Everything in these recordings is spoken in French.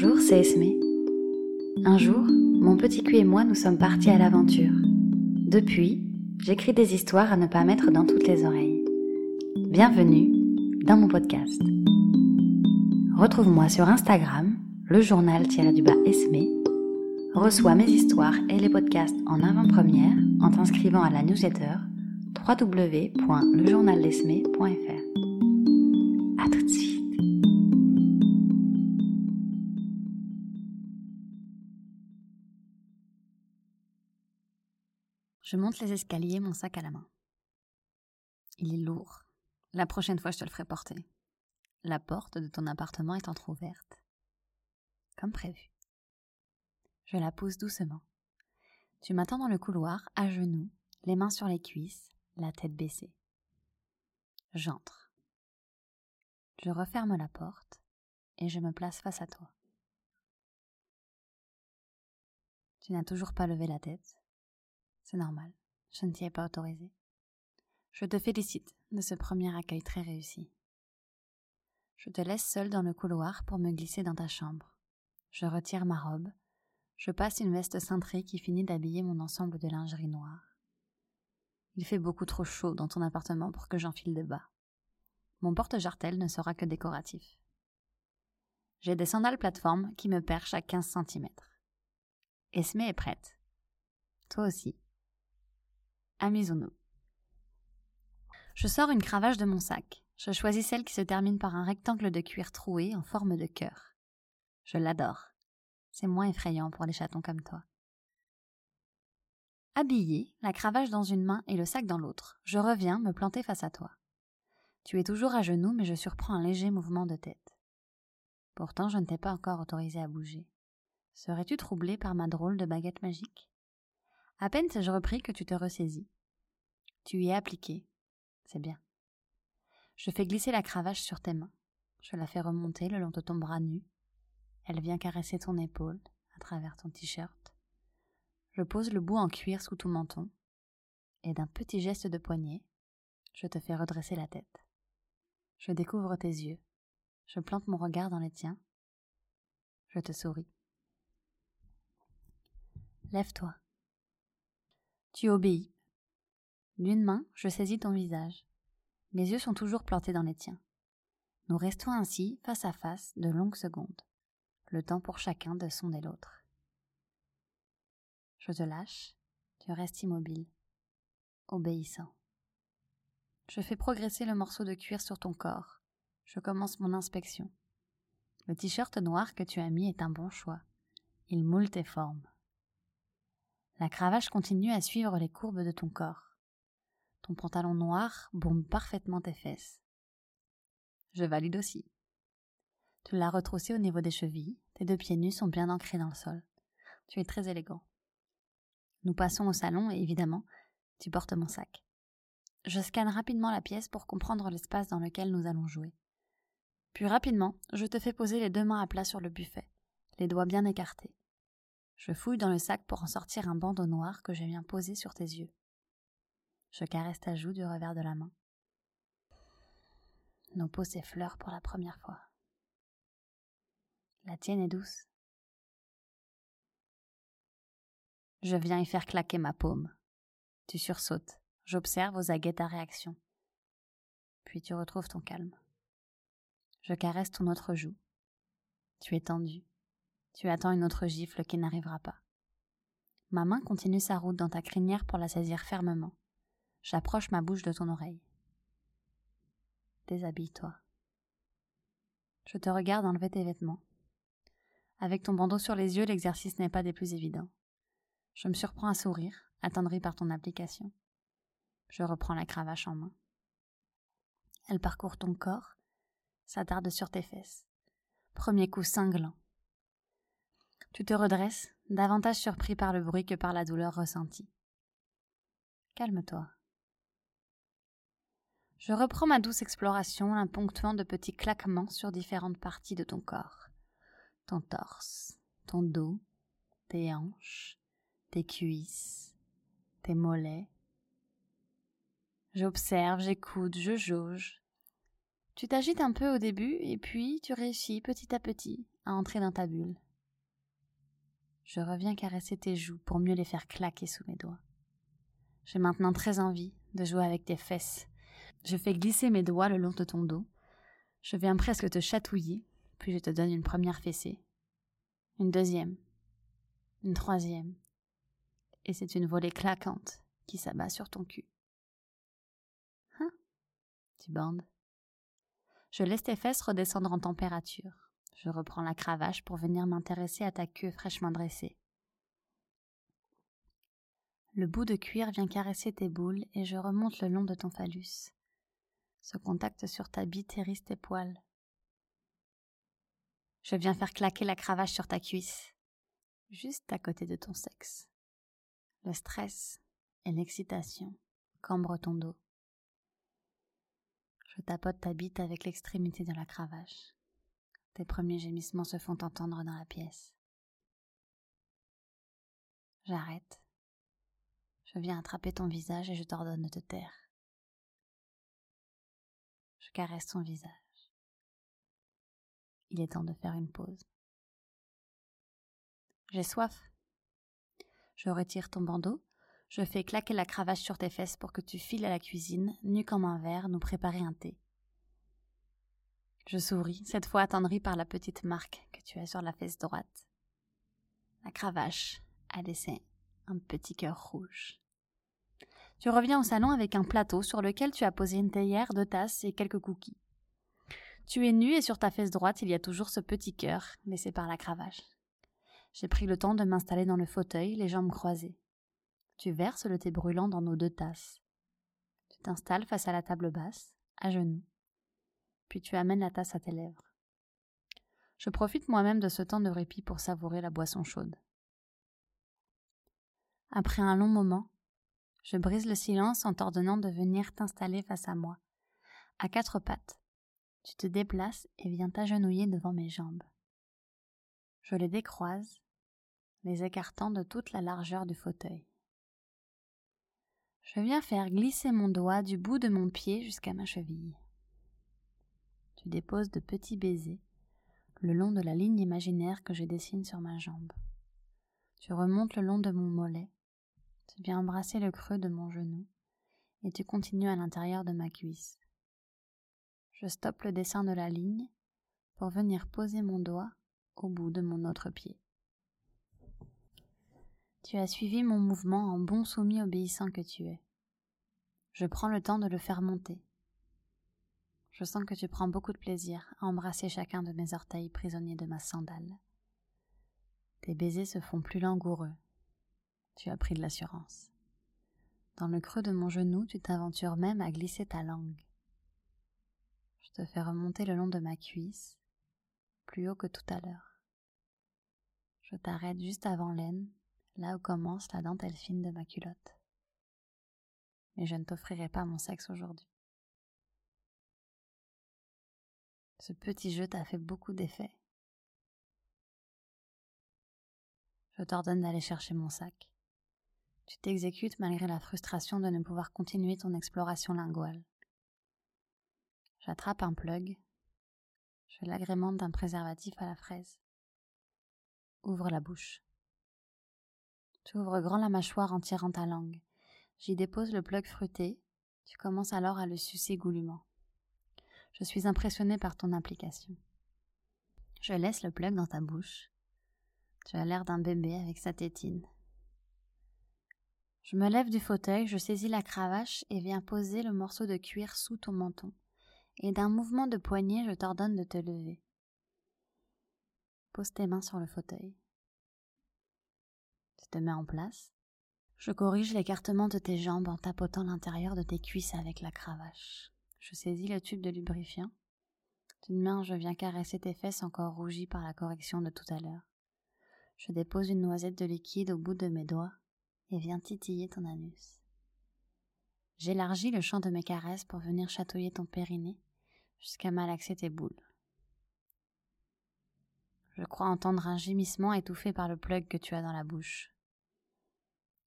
Bonjour, c'est Esme. Un jour, mon petit cul et moi nous sommes partis à l'aventure. Depuis, j'écris des histoires à ne pas mettre dans toutes les oreilles. Bienvenue dans mon podcast. Retrouve-moi sur Instagram, le journal-du-bas Esme. Reçois mes histoires et les podcasts en avant-première en t'inscrivant à la newsletter www.lejournaldesme.fr. Je monte les escaliers, mon sac à la main. Il est lourd. La prochaine fois, je te le ferai porter. La porte de ton appartement est entr'ouverte. Comme prévu. Je la pousse doucement. Tu m'attends dans le couloir, à genoux, les mains sur les cuisses, la tête baissée. J'entre. Je referme la porte et je me place face à toi. Tu n'as toujours pas levé la tête. C'est normal, je ne t'y ai pas autorisé. Je te félicite de ce premier accueil très réussi. Je te laisse seule dans le couloir pour me glisser dans ta chambre. Je retire ma robe. Je passe une veste cintrée qui finit d'habiller mon ensemble de lingerie noire. Il fait beaucoup trop chaud dans ton appartement pour que j'enfile des bas. Mon porte-jartel ne sera que décoratif. J'ai des sandales plateformes qui me perchent à 15 cm. Esme est prête. Toi aussi. Amusons-nous. Je sors une cravache de mon sac. Je choisis celle qui se termine par un rectangle de cuir troué en forme de cœur. Je l'adore. C'est moins effrayant pour les chatons comme toi. Habillé, la cravache dans une main et le sac dans l'autre, je reviens me planter face à toi. Tu es toujours à genoux, mais je surprends un léger mouvement de tête. Pourtant, je ne t'ai pas encore autorisé à bouger. Serais-tu troublé par ma drôle de baguette magique? À peine sais-je repris que tu te ressaisis. Tu y es appliqué. C'est bien. Je fais glisser la cravache sur tes mains. Je la fais remonter le long de ton bras nu. Elle vient caresser ton épaule à travers ton t-shirt. Je pose le bout en cuir sous ton menton, et d'un petit geste de poignet, je te fais redresser la tête. Je découvre tes yeux, je plante mon regard dans les tiens, je te souris. Lève-toi. Tu obéis. D'une main, je saisis ton visage. Mes yeux sont toujours plantés dans les tiens. Nous restons ainsi, face à face, de longues secondes, le temps pour chacun de sonder l'autre. Je te lâche, tu restes immobile, obéissant. Je fais progresser le morceau de cuir sur ton corps. Je commence mon inspection. Le t-shirt noir que tu as mis est un bon choix. Il moule tes formes. La cravache continue à suivre les courbes de ton corps. Ton pantalon noir bombe parfaitement tes fesses. Je valide aussi. Tu l'as retroussé au niveau des chevilles, tes deux pieds nus sont bien ancrés dans le sol. Tu es très élégant. Nous passons au salon et évidemment, tu portes mon sac. Je scanne rapidement la pièce pour comprendre l'espace dans lequel nous allons jouer. Puis rapidement, je te fais poser les deux mains à plat sur le buffet, les doigts bien écartés. Je fouille dans le sac pour en sortir un bandeau noir que je viens poser sur tes yeux. Je caresse ta joue du revers de la main. Nos peaux s'effleurent pour la première fois. La tienne est douce. Je viens y faire claquer ma paume. Tu sursautes. J'observe aux aguets ta réaction. Puis tu retrouves ton calme. Je caresse ton autre joue. Tu es tendu. Tu attends une autre gifle qui n'arrivera pas. Ma main continue sa route dans ta crinière pour la saisir fermement. J'approche ma bouche de ton oreille. Déshabille-toi. Je te regarde enlever tes vêtements. Avec ton bandeau sur les yeux, l'exercice n'est pas des plus évidents. Je me surprends à sourire, attendri par ton application. Je reprends la cravache en main. Elle parcourt ton corps, s'attarde sur tes fesses. Premier coup cinglant. Tu te redresses, davantage surpris par le bruit que par la douleur ressentie. Calme-toi. Je reprends ma douce exploration, en ponctuant de petits claquements sur différentes parties de ton corps. Ton torse, ton dos, tes hanches, tes cuisses, tes mollets. J'observe, j'écoute, je jauge. Tu t'agites un peu au début et puis tu réussis petit à petit, à entrer dans ta bulle. Je reviens caresser tes joues pour mieux les faire claquer sous mes doigts. J'ai maintenant très envie de jouer avec tes fesses. Je fais glisser mes doigts le long de ton dos. Je viens presque te chatouiller, puis je te donne une première fessée, une deuxième, une troisième, et c'est une volée claquante qui s'abat sur ton cul. Hein? Tu bandes. Je laisse tes fesses redescendre en température. Je reprends la cravache pour venir m'intéresser à ta queue fraîchement dressée. Le bout de cuir vient caresser tes boules et je remonte le long de ton phallus. Ce contact sur ta bite hérisse tes poils. Je viens faire claquer la cravache sur ta cuisse, juste à côté de ton sexe. Le stress et l'excitation cambrent ton dos. Je tapote ta bite avec l'extrémité de la cravache. Tes premiers gémissements se font entendre dans la pièce. J'arrête. Je viens attraper ton visage et je t'ordonne de te taire. Je caresse ton visage. Il est temps de faire une pause. J'ai soif. Je retire ton bandeau, je fais claquer la cravache sur tes fesses pour que tu files à la cuisine, nu comme un verre, nous préparer un thé. Je souris, cette fois attendrie par la petite marque que tu as sur la fesse droite. La cravache a laissé un petit cœur rouge. Tu reviens au salon avec un plateau sur lequel tu as posé une théière, deux tasses et quelques cookies. Tu es nu et sur ta fesse droite il y a toujours ce petit cœur laissé par la cravache. J'ai pris le temps de m'installer dans le fauteuil, les jambes croisées. Tu verses le thé brûlant dans nos deux tasses. Tu t'installes face à la table basse, à genoux. Puis tu amènes la tasse à tes lèvres. Je profite moi-même de ce temps de répit pour savourer la boisson chaude. Après un long moment, je brise le silence en t'ordonnant de venir t'installer face à moi, à quatre pattes. Tu te déplaces et viens t'agenouiller devant mes jambes. Je les décroise, les écartant de toute la largeur du fauteuil. Je viens faire glisser mon doigt du bout de mon pied jusqu'à ma cheville. Tu déposes de petits baisers le long de la ligne imaginaire que je dessine sur ma jambe. Tu remontes le long de mon mollet, tu viens embrasser le creux de mon genou, et tu continues à l'intérieur de ma cuisse. Je stoppe le dessin de la ligne pour venir poser mon doigt au bout de mon autre pied. Tu as suivi mon mouvement en bon soumis obéissant que tu es. Je prends le temps de le faire monter. Je sens que tu prends beaucoup de plaisir à embrasser chacun de mes orteils prisonniers de ma sandale. Tes baisers se font plus langoureux. Tu as pris de l'assurance. Dans le creux de mon genou, tu t'aventures même à glisser ta langue. Je te fais remonter le long de ma cuisse, plus haut que tout à l'heure. Je t'arrête juste avant l'aine là où commence la dentelle fine de ma culotte. Mais je ne t'offrirai pas mon sexe aujourd'hui. Petit jeu t'a fait beaucoup d'effet. Je t'ordonne d'aller chercher mon sac. Tu t'exécutes malgré la frustration de ne pouvoir continuer ton exploration linguale. J'attrape un plug. Je l'agrémente d'un préservatif à la fraise. Ouvre la bouche. Tu ouvres grand la mâchoire en tirant ta langue. J'y dépose le plug fruité. Tu commences alors à le sucer goulûment. Je suis impressionné par ton implication. Je laisse le plug dans ta bouche. Tu as l'air d'un bébé avec sa tétine. Je me lève du fauteuil, je saisis la cravache et viens poser le morceau de cuir sous ton menton. Et d'un mouvement de poignet, je t'ordonne de te lever. Pose tes mains sur le fauteuil te mets en place. Je corrige l'écartement de tes jambes en tapotant l'intérieur de tes cuisses avec la cravache. Je saisis le tube de lubrifiant. D'une main, je viens caresser tes fesses encore rougies par la correction de tout à l'heure. Je dépose une noisette de liquide au bout de mes doigts et viens titiller ton anus. J'élargis le champ de mes caresses pour venir chatouiller ton périnée jusqu'à malaxer tes boules. Je crois entendre un gémissement étouffé par le plug que tu as dans la bouche.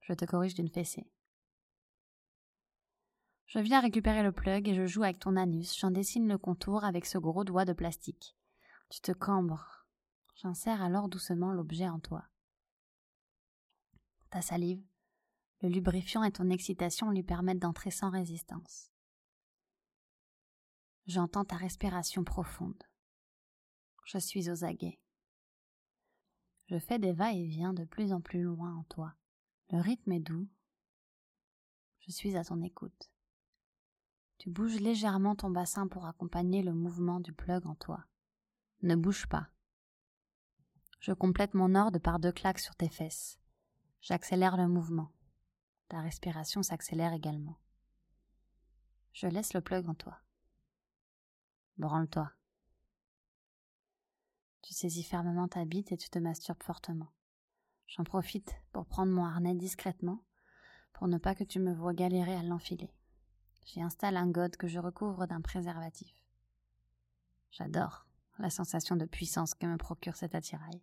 Je te corrige d'une fessée. Je viens récupérer le plug et je joue avec ton anus. J'en dessine le contour avec ce gros doigt de plastique. Tu te cambres. J'insère alors doucement l'objet en toi. Ta salive, le lubrifiant et ton excitation lui permettent d'entrer sans résistance. J'entends ta respiration profonde. Je suis aux aguets. Je fais des va-et-vient de plus en plus loin en toi. Le rythme est doux. Je suis à ton écoute. Tu bouges légèrement ton bassin pour accompagner le mouvement du plug en toi. Ne bouge pas. Je complète mon ordre par deux claques sur tes fesses. J'accélère le mouvement. Ta respiration s'accélère également. Je laisse le plug en toi. Branle-toi. Tu saisis fermement ta bite et tu te masturbes fortement. J'en profite pour prendre mon harnais discrètement, pour ne pas que tu me vois galérer à l'enfiler. J'y installe un god que je recouvre d'un préservatif. J'adore la sensation de puissance que me procure cet attirail.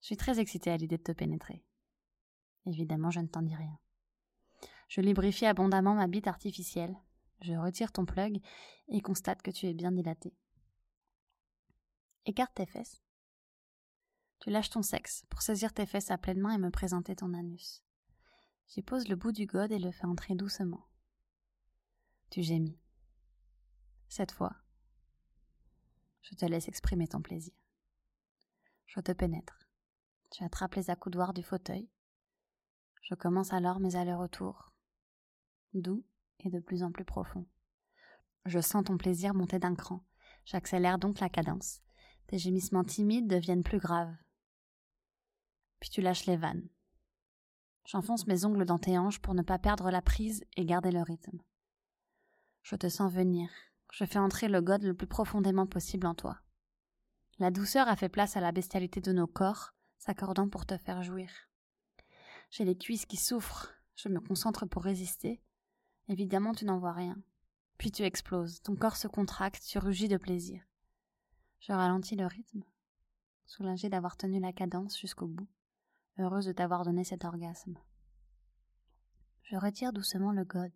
Je suis très excitée à l'idée de te pénétrer. Évidemment, je ne t'en dis rien. Je lubrifie abondamment ma bite artificielle. Je retire ton plug et constate que tu es bien dilaté. Écarte tes fesses. Tu lâches ton sexe pour saisir tes fesses à pleine main et me présenter ton anus. J'y pose le bout du god et le fais entrer doucement. Tu gémis. Cette fois, je te laisse exprimer ton plaisir. Je te pénètre. Tu attrapes les accoudoirs du fauteuil. Je commence alors mes allers-retours, doux et de plus en plus profond. Je sens ton plaisir monter d'un cran. J'accélère donc la cadence. Tes gémissements timides deviennent plus graves. Puis tu lâches les vannes. J'enfonce mes ongles dans tes hanches pour ne pas perdre la prise et garder le rythme. Je te sens venir. Je fais entrer le god le plus profondément possible en toi. La douceur a fait place à la bestialité de nos corps, s'accordant pour te faire jouir. J'ai les cuisses qui souffrent. Je me concentre pour résister. Évidemment, tu n'en vois rien. Puis tu exploses. Ton corps se contracte, tu rugis de plaisir. Je ralentis le rythme, soulagée d'avoir tenu la cadence jusqu'au bout, heureuse de t'avoir donné cet orgasme. Je retire doucement le god.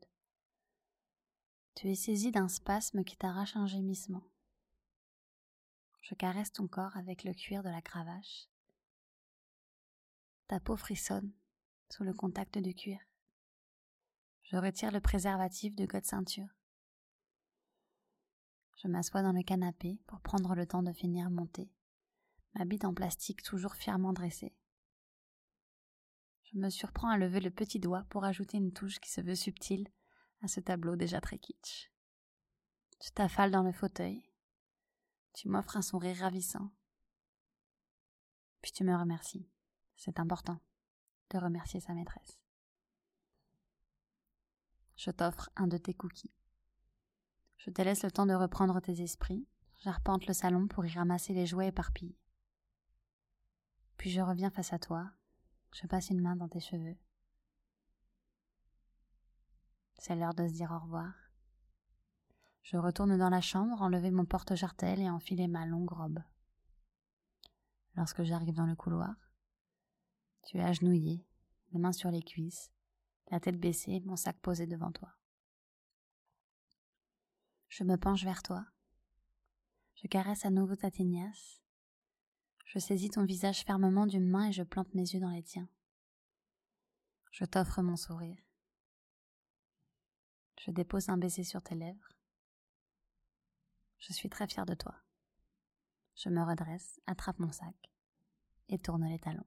Tu es saisi d'un spasme qui t'arrache un gémissement. Je caresse ton corps avec le cuir de la cravache. Ta peau frissonne sous le contact du cuir. Je retire le préservatif de god ceinture. Je m'assois dans le canapé pour prendre le temps de finir mon thé, ma bite en plastique toujours fièrement dressée. Je me surprends à lever le petit doigt pour ajouter une touche qui se veut subtile à ce tableau déjà très kitsch. Tu t'affales dans le fauteuil. Tu m'offres un sourire ravissant. Puis tu me remercies. C'est important de remercier sa maîtresse. Je t'offre un de tes cookies. Je te laisse le temps de reprendre tes esprits. J'arpente le salon pour y ramasser les jouets éparpillés. Puis je reviens face à toi. Je passe une main dans tes cheveux. C'est l'heure de se dire au revoir. Je retourne dans la chambre, enlever mon porte-jartel et enfiler ma longue robe. Lorsque j'arrive dans le couloir, tu es agenouillé, les mains sur les cuisses, la tête baissée, mon sac posé devant toi. Je me penche vers toi. Je caresse à nouveau ta tignasse. Je saisis ton visage fermement d'une main et je plante mes yeux dans les tiens. Je t'offre mon sourire. Je dépose un baiser sur tes lèvres. Je suis très fière de toi. Je me redresse, attrape mon sac et tourne les talons.